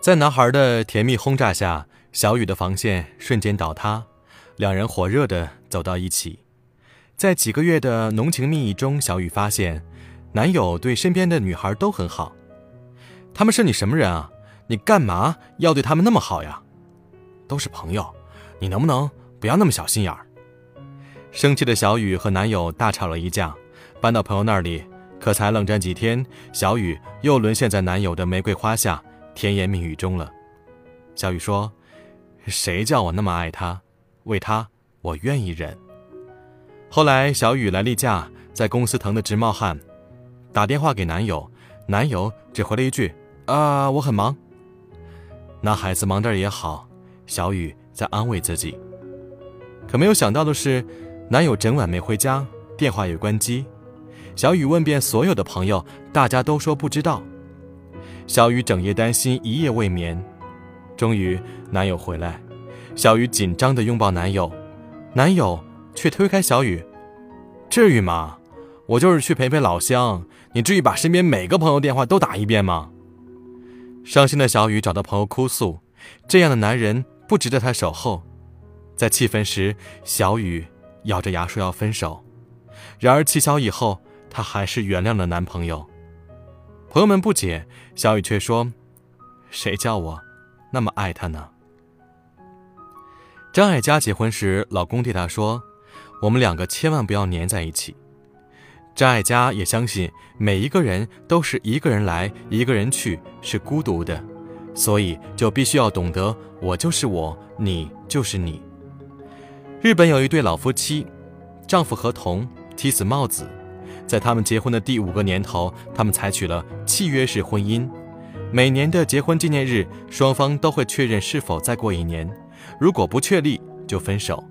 在男孩的甜蜜轰炸下，小雨的防线瞬间倒塌，两人火热的走到一起。在几个月的浓情蜜意中，小雨发现，男友对身边的女孩都很好。他们是你什么人啊？你干嘛要对他们那么好呀？都是朋友，你能不能不要那么小心眼儿？生气的小雨和男友大吵了一架，搬到朋友那里，可才冷战几天，小雨又沦陷在男友的玫瑰花下。甜言蜜语中了，小雨说：“谁叫我那么爱他？为他，我愿意忍。”后来，小雨来例假，在公司疼得直冒汗，打电话给男友，男友只回了一句：“啊，我很忙。”那孩子忙点也好，小雨在安慰自己。可没有想到的是，男友整晚没回家，电话也关机。小雨问遍所有的朋友，大家都说不知道。小雨整夜担心，一夜未眠。终于，男友回来，小雨紧张地拥抱男友，男友却推开小雨：“至于吗？我就是去陪陪老乡，你至于把身边每个朋友电话都打一遍吗？”伤心的小雨找到朋友哭诉：“这样的男人不值得她守候。”在气愤时，小雨咬着牙说要分手。然而气消以后，她还是原谅了男朋友。朋友们不解，小雨却说：“谁叫我那么爱他呢？”张艾嘉结婚时，老公对她说：“我们两个千万不要粘在一起。”张艾嘉也相信每一个人都是一个人来，一个人去，是孤独的，所以就必须要懂得“我就是我，你就是你”。日本有一对老夫妻，丈夫和同，妻子帽子。在他们结婚的第五个年头，他们采取了契约式婚姻。每年的结婚纪念日，双方都会确认是否再过一年，如果不确立就分手。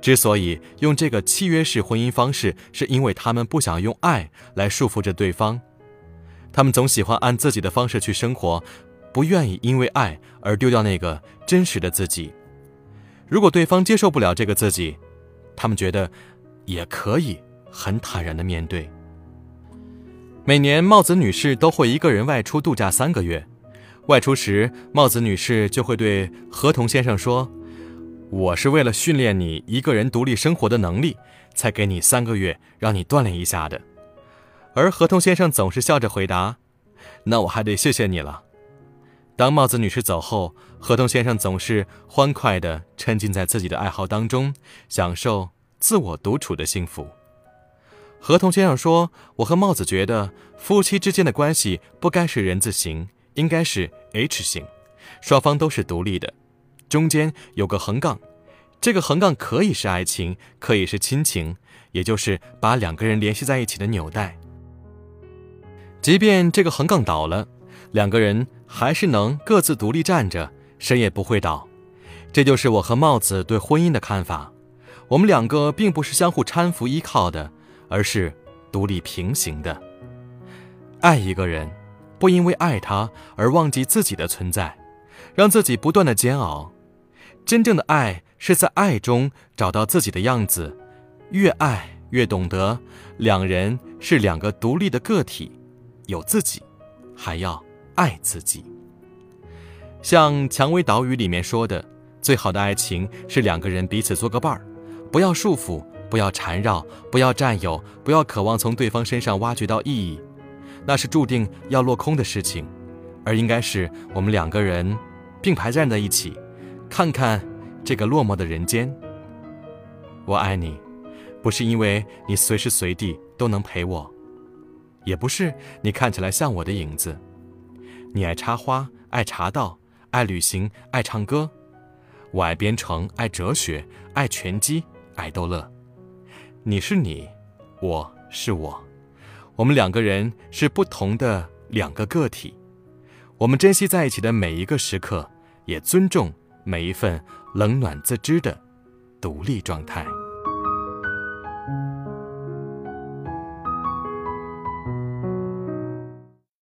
之所以用这个契约式婚姻方式，是因为他们不想用爱来束缚着对方。他们总喜欢按自己的方式去生活，不愿意因为爱而丢掉那个真实的自己。如果对方接受不了这个自己，他们觉得也可以。很坦然的面对。每年，帽子女士都会一个人外出度假三个月。外出时，帽子女士就会对合同先生说：“我是为了训练你一个人独立生活的能力，才给你三个月让你锻炼一下的。”而合同先生总是笑着回答：“那我还得谢谢你了。”当帽子女士走后，合同先生总是欢快地沉浸在自己的爱好当中，享受自我独处的幸福。合同先生说：“我和帽子觉得，夫妻之间的关系不该是人字形，应该是 H 型，双方都是独立的，中间有个横杠，这个横杠可以是爱情，可以是亲情，也就是把两个人联系在一起的纽带。即便这个横杠倒了，两个人还是能各自独立站着，谁也不会倒。这就是我和帽子对婚姻的看法。我们两个并不是相互搀扶依靠的。”而是独立平行的。爱一个人，不因为爱他而忘记自己的存在，让自己不断的煎熬。真正的爱是在爱中找到自己的样子，越爱越懂得两人是两个独立的个体，有自己，还要爱自己。像《蔷薇岛屿》里面说的，最好的爱情是两个人彼此做个伴儿，不要束缚。不要缠绕，不要占有，不要渴望从对方身上挖掘到意义，那是注定要落空的事情，而应该是我们两个人并排站在一起，看看这个落寞的人间。我爱你，不是因为你随时随地都能陪我，也不是你看起来像我的影子。你爱插花，爱茶道，爱旅行，爱唱歌；我爱编程，爱哲学，爱拳击，爱逗乐。你是你，我是我，我们两个人是不同的两个个体。我们珍惜在一起的每一个时刻，也尊重每一份冷暖自知的独立状态。